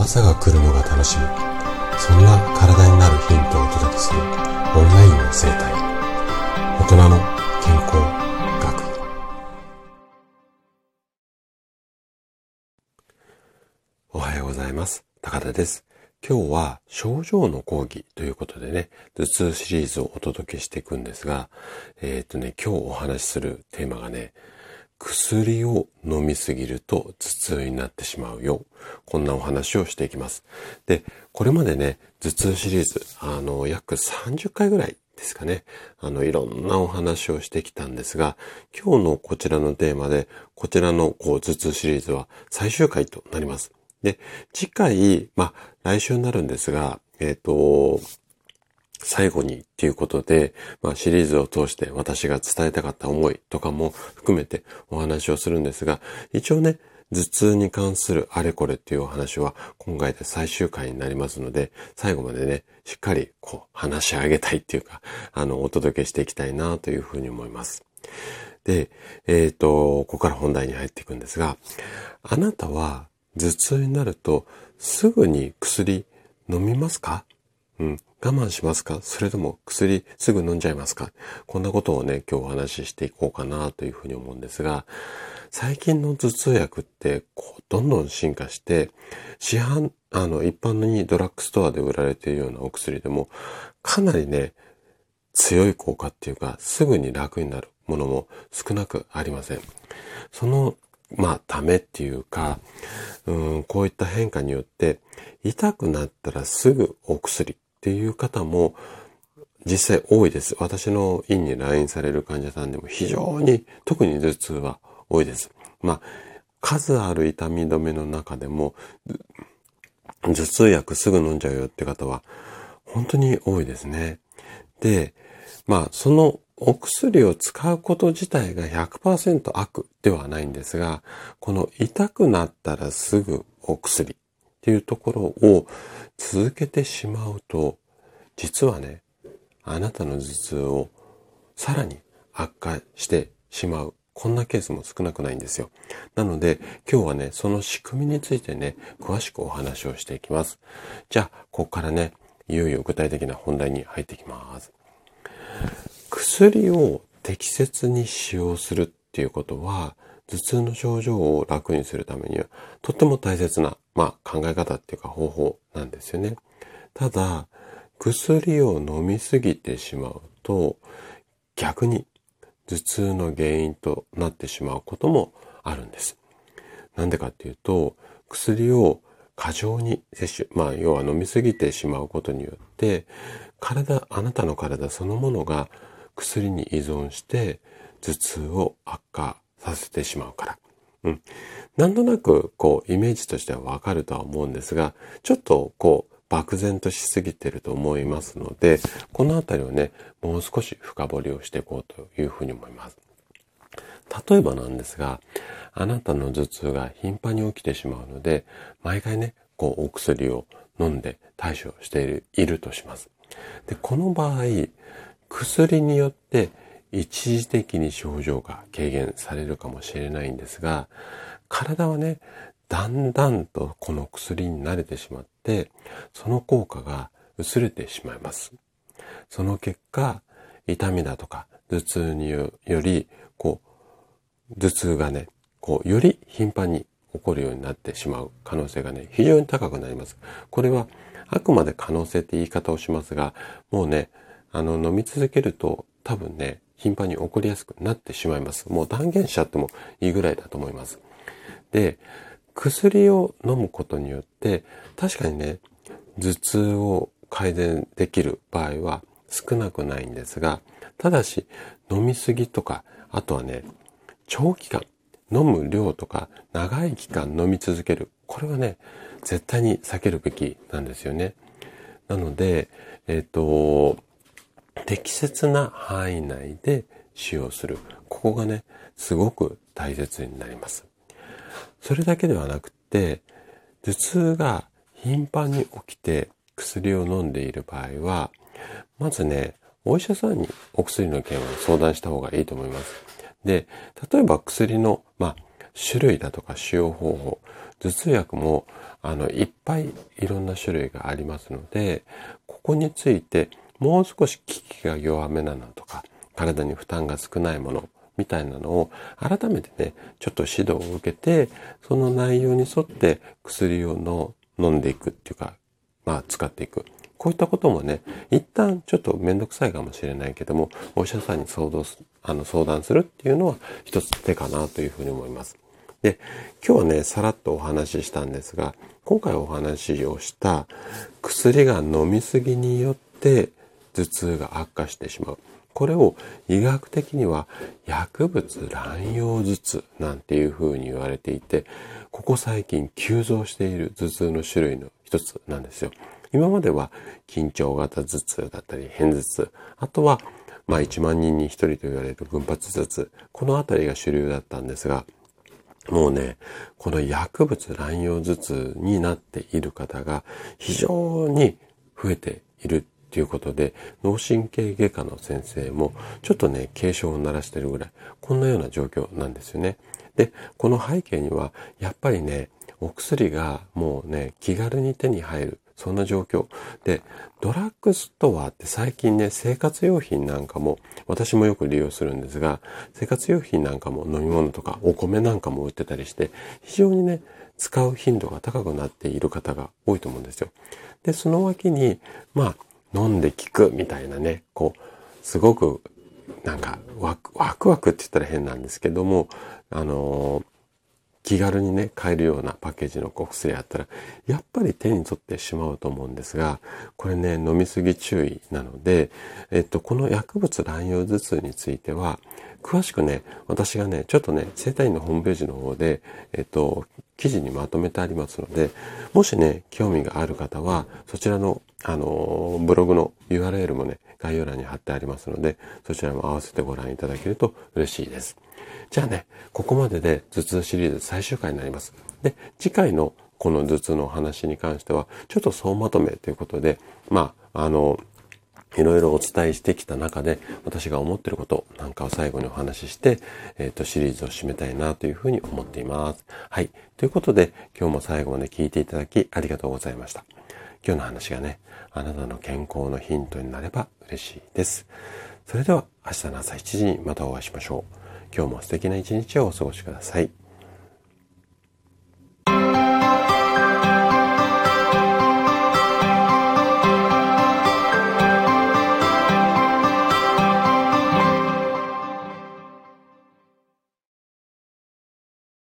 朝が来るのが楽しみ。そんな体になるヒントをお届けするオンラインの生態。大人の健康学。おはようございます。高田です。今日は症状の講義ということでね、頭痛シリーズをお届けしていくんですが、えっ、ー、とね、今日お話しするテーマがね、薬を飲みすぎると頭痛になってしまうよ。こんなお話をしていきます。で、これまでね、頭痛シリーズ、あの、約30回ぐらいですかね。あの、いろんなお話をしてきたんですが、今日のこちらのテーマで、こちらのこう頭痛シリーズは最終回となります。で、次回、まあ、来週になるんですが、えっ、ー、と、最後にっていうことで、まあ、シリーズを通して私が伝えたかった思いとかも含めてお話をするんですが、一応ね、頭痛に関するあれこれっていうお話は今回で最終回になりますので、最後までね、しっかりこう話し上げたいっていうか、あの、お届けしていきたいなというふうに思います。で、えっ、ー、と、ここから本題に入っていくんですが、あなたは頭痛になるとすぐに薬飲みますか？うん。我慢しますか？それとも薬すぐ飲んじゃいますか？こんなことをね、今日お話ししていこうかなというふうに思うんですが、最近の頭痛薬ってこうどんどん進化して、市販、あの、一般にドラッグストアで売られているようなお薬でも、かなりね、強い効果っていうか、すぐに楽になるものも少なくありません。その、まあ、ためっていうか、うん、こういった変化によって、痛くなったらすぐお薬っていう方も実際多いです。私の院に来院される患者さんでも非常に、特に頭痛は多いです。まあ、数ある痛み止めの中でも、頭痛薬すぐ飲んじゃうよって方は本当に多いですね。で、まあ、そのお薬を使うこと自体が100%悪ではないんですが、この痛くなったらすぐお薬っていうところを続けてしまうと、実はね、あなたの頭痛をさらに悪化してしまう。こんなケースも少なくないんですよ。なので、今日はね、その仕組みについてね、詳しくお話をしていきます。じゃあ、ここからね、いよいよ具体的な本題に入ってきます。薬を適切に使用するっていうことは、頭痛の症状を楽にするためには、とっても大切な、まあ、考え方っていうか方法なんですよね。ただ、薬を飲みすぎてしまうと、逆に頭痛の原因となってしまうこともあるんです。なんでかっていうと、薬を過剰に摂取、まあ、要は飲みすぎてしまうことによって、体、あなたの体そのものが薬に依存して頭痛を悪化させてしまうから。うん。なんとなく、こう、イメージとしてはわかるとは思うんですが、ちょっと、こう、漠然としすぎてると思いますので、このあたりをね、もう少し深掘りをしていこうというふうに思います。例えばなんですが、あなたの頭痛が頻繁に起きてしまうので、毎回ね、こう、お薬を飲んで対処しているいるとします。で、この場合、薬によって一時的に症状が軽減されるかもしれないんですが、体はね、だんだんとこの薬に慣れてしまって、その効果が薄れてしまいます。その結果、痛みだとか頭痛により、こう、頭痛がね、こう、より頻繁に起こるようになってしまう可能性がね、非常に高くなります。これは、あくまで可能性って言い方をしますが、もうね、あの、飲み続けると多分ね、頻繁に起こりやすくなってしまいます。もう断言しちゃってもいいぐらいだと思います。で、薬を飲むことによって、確かにね、頭痛を改善できる場合は少なくないんですが、ただし、飲みすぎとか、あとはね、長期間、飲む量とか、長い期間飲み続ける。これはね、絶対に避けるべきなんですよね。なので、えっ、ー、と、適切な範囲内で使用する。ここがね、すごく大切になります。それだけではなくて、頭痛が頻繁に起きて薬を飲んでいる場合は、まずね、お医者さんにお薬の件を相談した方がいいと思います。で、例えば薬の、まあ、種類だとか使用方法、頭痛薬もあのいっぱいいろんな種類がありますので、ここについてもう少し効きが弱めなのとか、体に負担が少ないものみたいなのを改めてね、ちょっと指導を受けて、その内容に沿って薬をの飲んでいくっていうか、まあ使っていく。こういったこともね、一旦ちょっとめんどくさいかもしれないけども、お医者さんに相談あの相談するっていうのは一つ手かなというふうに思います。で、今日はね、さらっとお話ししたんですが、今回お話をした薬が飲みすぎによって頭痛が悪化してしまう。これを医学的には薬物乱用頭痛なんていうふうに言われていて、ここ最近急増している頭痛の種類の一つなんですよ。今までは緊張型頭痛だったり片頭痛、あとはまあ1万人に1人と言われる群発頭痛、このあたりが主流だったんですが、もうね、この薬物乱用頭痛になっている方が非常に増えているっていうことで、脳神経外科の先生もちょっとね、警鐘を鳴らしてるぐらい、こんなような状況なんですよね。で、この背景には、やっぱりね、お薬がもうね、気軽に手に入る。そんな状況。で、ドラッグストアって最近ね、生活用品なんかも、私もよく利用するんですが、生活用品なんかも飲み物とかお米なんかも売ってたりして、非常にね、使う頻度が高くなっている方が多いと思うんですよ。で、その脇に、まあ、飲んで効くみたいなね、こう、すごく、なんかワク、ワクワクって言ったら変なんですけども、あのー気軽にね、買えるようなパッケージのお薬あったら、やっぱり手に取ってしまうと思うんですが、これね、飲みすぎ注意なので、えっと、この薬物乱用頭痛については、詳しくね、私がね、ちょっとね、生体院のホームページの方で、えっと、記事にまとめてありますので、もしね、興味がある方は、そちらの、あの、ブログの URL もね、概要欄に貼ってありますので、そちらも合わせてご覧いただけると嬉しいです。じゃあね、ここまでで頭痛シリーズ最終回になります。で、次回のこの頭痛のお話に関しては、ちょっと総まとめということで、まあ、あの、いろいろお伝えしてきた中で、私が思ってることなんかを最後にお話しして、えっ、ー、と、シリーズを締めたいなというふうに思っています。はい。ということで、今日も最後まで聞いていただきありがとうございました。今日の話がね、あなたの健康のヒントになれば嬉しいです。それでは、明日の朝7時にまたお会いしましょう。今日も素敵な一日をお過ごしください。